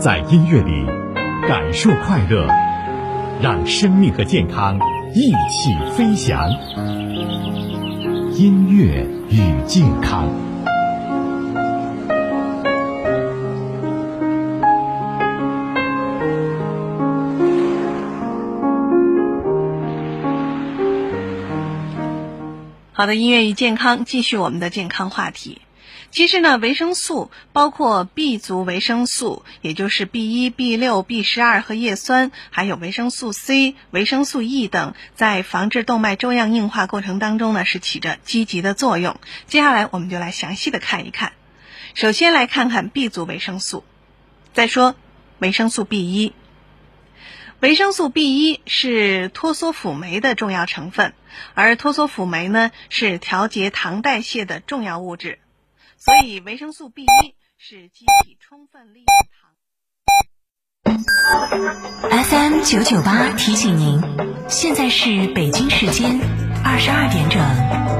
在音乐里感受快乐，让生命和健康一起飞翔。音乐与健康。好的，音乐与健康，继续我们的健康话题。其实呢，维生素包括 B 族维生素，也就是 B 一、B 六、B 十二和叶酸，还有维生素 C、维生素 E 等，在防治动脉粥样硬化过程当中呢，是起着积极的作用。接下来我们就来详细的看一看。首先来看看 B 族维生素。再说维生素 B 一。维生素 B 一是脱羧辅酶的重要成分，而脱羧辅酶呢是调节糖代谢的重要物质，所以维生素 B 一是机体充分利用糖。FM 九九八提醒您，现在是北京时间二十二点整。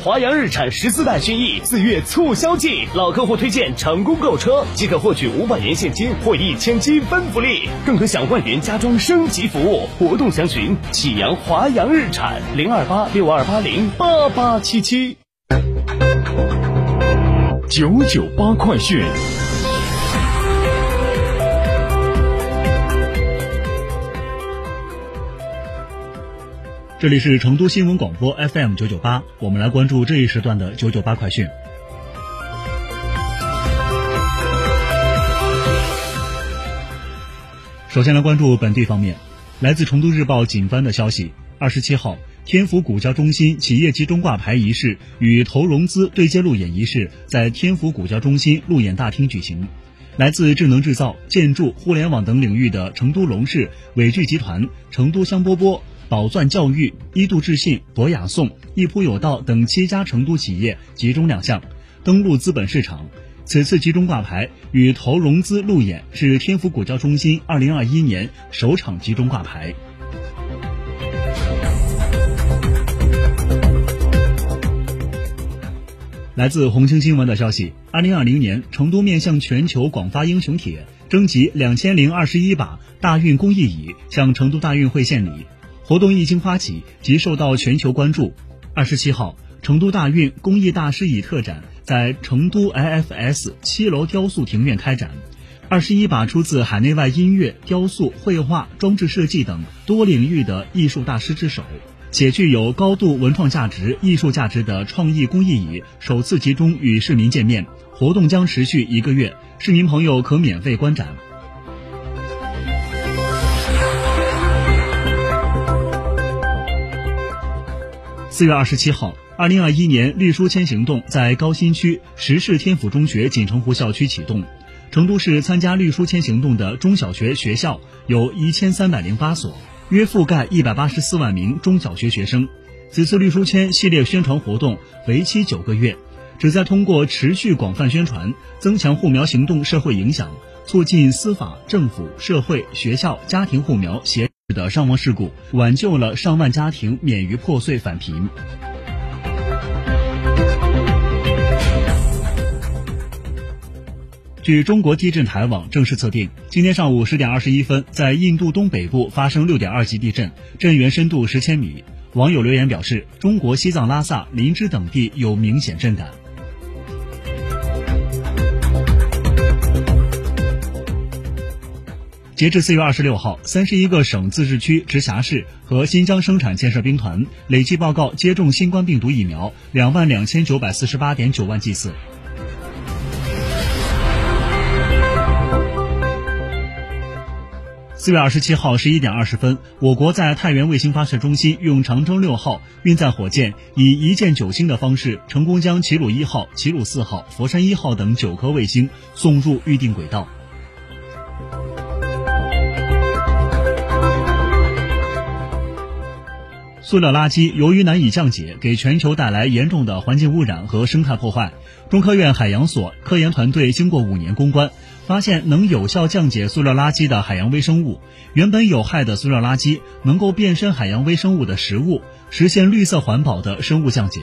华阳日产十四代轩逸四月促销季，老客户推荐成功购车即可获取五百元现金或一千积分福利，更可享万元家装升级服务。活动详询启阳华阳日产零二八六二八零八八七七九九八快讯。这里是成都新闻广播 FM 九九八，我们来关注这一时段的九九八快讯。首先来关注本地方面，来自成都日报警方的消息，二十七号，天府股交中心企业集中挂牌仪式与投融资对接路演仪式在天府股交中心路演大厅举行。来自智能制造、建筑、互联网等领域的成都龙氏、伟聚集团、成都香饽饽。宝钻教育、一度智信、博雅颂、一铺有道等七家成都企业集中亮相，登陆资本市场。此次集中挂牌与投融资路演是天府股交中心二零二一年首场集中挂牌。来自红星新闻的消息，二零二零年成都面向全球广发英雄帖，征集两千零二十一把大运公益椅，向成都大运会献礼。活动一经发起即受到全球关注。二十七号，成都大运公益大师椅特展在成都 IFS 七楼雕塑庭院开展，二十一把出自海内外音乐、雕塑、绘画、装置设计等多领域的艺术大师之手，且具有高度文创价值、艺术价值的创意公益椅首次集中与市民见面。活动将持续一个月，市民朋友可免费观展。四月二十七号，二零二一年绿书签行动在高新区石市天府中学锦城湖校区启动。成都市参加绿书签行动的中小学学校有一千三百零八所，约覆盖一百八十四万名中小学学生。此次绿书签系列宣传活动为期九个月，旨在通过持续广泛宣传，增强护苗行动社会影响，促进司法、政府、社会、学校、家庭护苗协。的伤亡事故，挽救了上万家庭免于破碎返贫。据中国地震台网正式测定，今天上午十点二十一分，在印度东北部发生六点二级地震，震源深度十千米。网友留言表示，中国西藏拉萨、林芝等地有明显震感。截至四月二十六号三十一个省自治区直辖市和新疆生产建设兵团累计报告接种新冠病毒疫苗两万两千九百四十八点九万剂次。四月二十七号十一点二十分我国在太原卫星发射中心用长征六号运载火箭以一箭九星的方式成功将齐鲁一号齐鲁四号佛山一号等九颗卫星送入预定轨道。塑料垃圾由于难以降解，给全球带来严重的环境污染和生态破坏。中科院海洋所科研团队经过五年攻关，发现能有效降解塑料垃圾的海洋微生物。原本有害的塑料垃圾能够变身海洋微生物的食物，实现绿色环保的生物降解。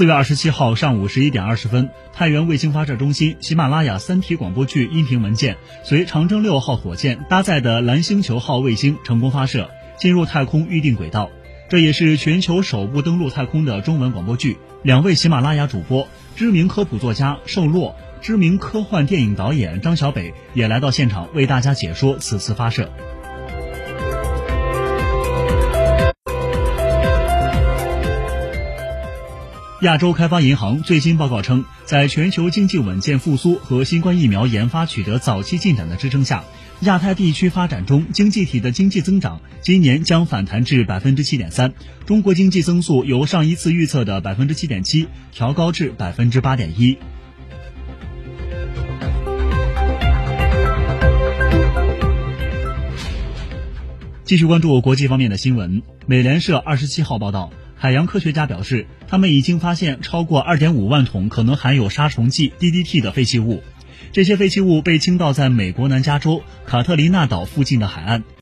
四月二十七号上午十一点二十分，太原卫星发射中心喜马拉雅三体广播剧音频文件随长征六号火箭搭载的蓝星球号卫星成功发射，进入太空预定轨道。这也是全球首部登陆太空的中文广播剧。两位喜马拉雅主播、知名科普作家寿洛、知名科幻电影导演张小北也来到现场为大家解说此次发射。亚洲开发银行最新报告称，在全球经济稳健复苏和新冠疫苗研发取得早期进展的支撑下，亚太地区发展中经济体的经济增长今年将反弹至百分之七点三，中国经济增速由上一次预测的百分之七点七调高至百分之八点一。继续关注国际方面的新闻，美联社二十七号报道。海洋科学家表示，他们已经发现超过2.5万桶可能含有杀虫剂 DDT 的废弃物，这些废弃物被倾倒在美国南加州卡特琳娜岛附近的海岸。